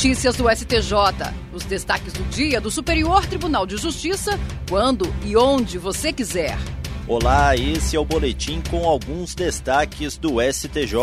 Notícias do STJ. Os destaques do dia do Superior Tribunal de Justiça, quando e onde você quiser. Olá, esse é o boletim com alguns destaques do STJ.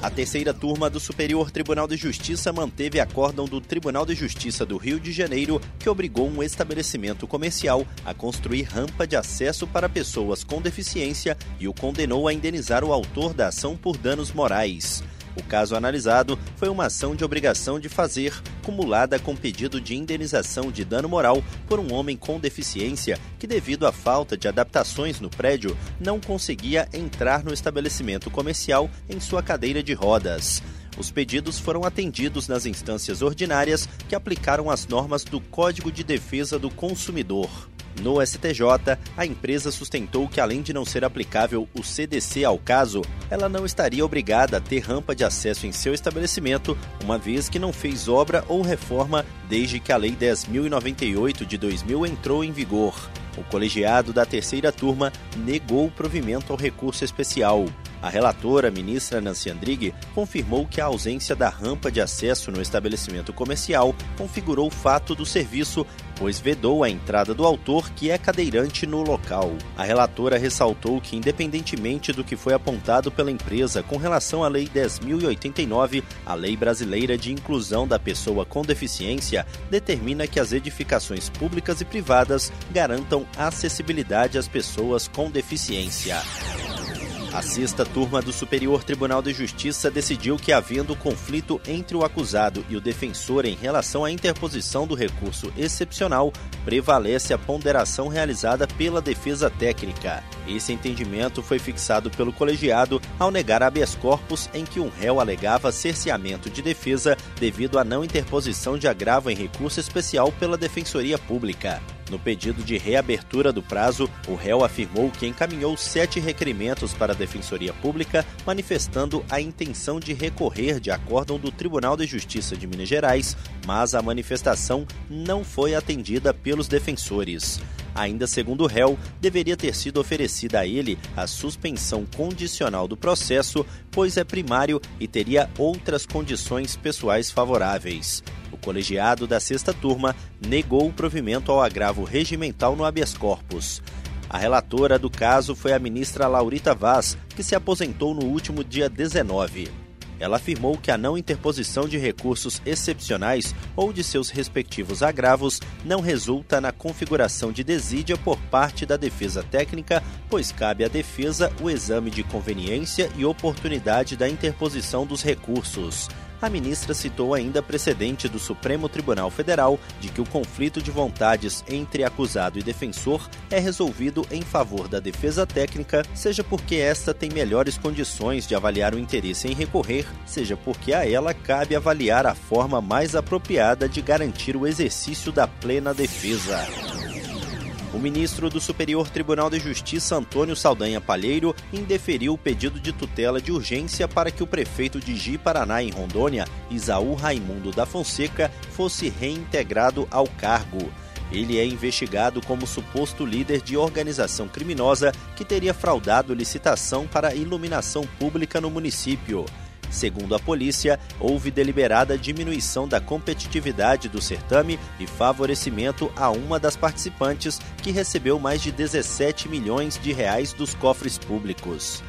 A terceira turma do Superior Tribunal de Justiça manteve acórdão do Tribunal de Justiça do Rio de Janeiro que obrigou um estabelecimento comercial a construir rampa de acesso para pessoas com deficiência e o condenou a indenizar o autor da ação por danos morais. O caso analisado foi uma ação de obrigação de fazer, cumulada com pedido de indenização de dano moral por um homem com deficiência que, devido à falta de adaptações no prédio, não conseguia entrar no estabelecimento comercial em sua cadeira de rodas. Os pedidos foram atendidos nas instâncias ordinárias que aplicaram as normas do Código de Defesa do Consumidor. No STJ, a empresa sustentou que, além de não ser aplicável o CDC ao caso, ela não estaria obrigada a ter rampa de acesso em seu estabelecimento, uma vez que não fez obra ou reforma desde que a Lei 10.098 de 2000 entrou em vigor. O colegiado da terceira turma negou o provimento ao recurso especial. A relatora, ministra Nancy Andrighi, confirmou que a ausência da rampa de acesso no estabelecimento comercial configurou o fato do serviço, pois vedou a entrada do autor, que é cadeirante no local. A relatora ressaltou que, independentemente do que foi apontado pela empresa com relação à Lei 10.089, a Lei Brasileira de Inclusão da Pessoa com Deficiência determina que as edificações públicas e privadas garantam acessibilidade às pessoas com deficiência. A sexta turma do Superior Tribunal de Justiça decidiu que, havendo conflito entre o acusado e o defensor em relação à interposição do recurso excepcional, prevalece a ponderação realizada pela defesa técnica. Esse entendimento foi fixado pelo colegiado ao negar habeas corpus em que um réu alegava cerceamento de defesa devido à não interposição de agravo em recurso especial pela Defensoria Pública. No pedido de reabertura do prazo, o réu afirmou que encaminhou sete requerimentos para a Defensoria Pública, manifestando a intenção de recorrer de acórdão do Tribunal de Justiça de Minas Gerais, mas a manifestação não foi atendida pelos defensores. Ainda segundo o réu, deveria ter sido oferecida a ele a suspensão condicional do processo, pois é primário e teria outras condições pessoais favoráveis. Colegiado da sexta turma negou o provimento ao agravo regimental no habeas corpus. A relatora do caso foi a ministra Laurita Vaz, que se aposentou no último dia 19. Ela afirmou que a não interposição de recursos excepcionais ou de seus respectivos agravos não resulta na configuração de desídia por parte da defesa técnica, pois cabe à defesa o exame de conveniência e oportunidade da interposição dos recursos a ministra citou ainda precedente do Supremo Tribunal Federal de que o conflito de vontades entre acusado e defensor é resolvido em favor da defesa técnica, seja porque esta tem melhores condições de avaliar o interesse em recorrer, seja porque a ela cabe avaliar a forma mais apropriada de garantir o exercício da plena defesa. O ministro do Superior Tribunal de Justiça, Antônio Saldanha Palheiro, indeferiu o pedido de tutela de urgência para que o prefeito de Ji-Paraná, em Rondônia, Isaú Raimundo da Fonseca, fosse reintegrado ao cargo. Ele é investigado como suposto líder de organização criminosa que teria fraudado licitação para iluminação pública no município. Segundo a polícia, houve deliberada diminuição da competitividade do certame e favorecimento a uma das participantes, que recebeu mais de 17 milhões de reais dos cofres públicos.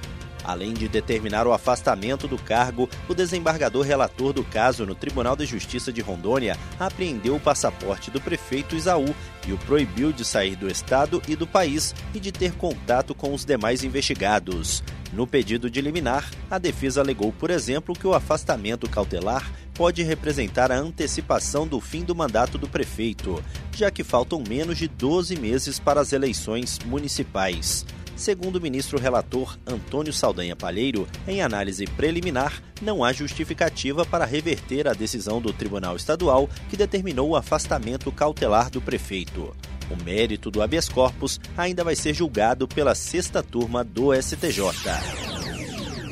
Além de determinar o afastamento do cargo, o desembargador relator do caso no Tribunal de Justiça de Rondônia apreendeu o passaporte do prefeito Isaú e o proibiu de sair do estado e do país e de ter contato com os demais investigados. No pedido de liminar, a defesa alegou, por exemplo, que o afastamento cautelar pode representar a antecipação do fim do mandato do prefeito, já que faltam menos de 12 meses para as eleições municipais. Segundo o ministro relator Antônio Saldanha Palheiro, em análise preliminar, não há justificativa para reverter a decisão do Tribunal Estadual que determinou o afastamento cautelar do prefeito. O mérito do habeas corpus ainda vai ser julgado pela sexta turma do STJ.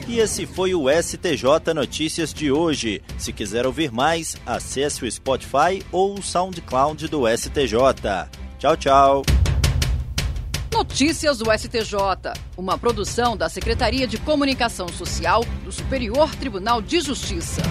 E esse foi o STJ Notícias de hoje. Se quiser ouvir mais, acesse o Spotify ou o SoundCloud do STJ. Tchau, tchau. Notícias do STJ, uma produção da Secretaria de Comunicação Social do Superior Tribunal de Justiça.